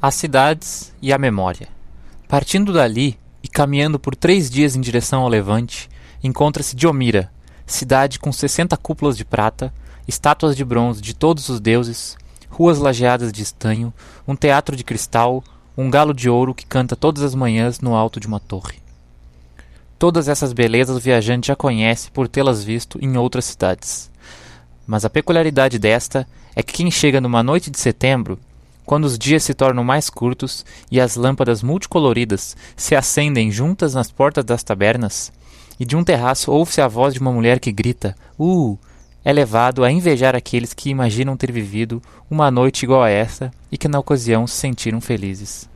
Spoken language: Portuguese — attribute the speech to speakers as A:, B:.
A: As cidades e a memória. Partindo dali e caminhando por três dias em direção ao levante, encontra-se Diomira, cidade com sessenta cúpulas de prata, estátuas de bronze de todos os deuses, ruas lajeadas de estanho, um teatro de cristal, um galo de ouro que canta todas as manhãs no alto de uma torre. Todas essas belezas o viajante já conhece por tê-las visto em outras cidades. Mas a peculiaridade desta é que quem chega numa noite de setembro quando os dias se tornam mais curtos e as lâmpadas multicoloridas se acendem juntas nas portas das tabernas, e de um terraço ouve-se a voz de uma mulher que grita: Uh! É levado a invejar aqueles que imaginam ter vivido uma noite igual a essa e que na ocasião se sentiram felizes.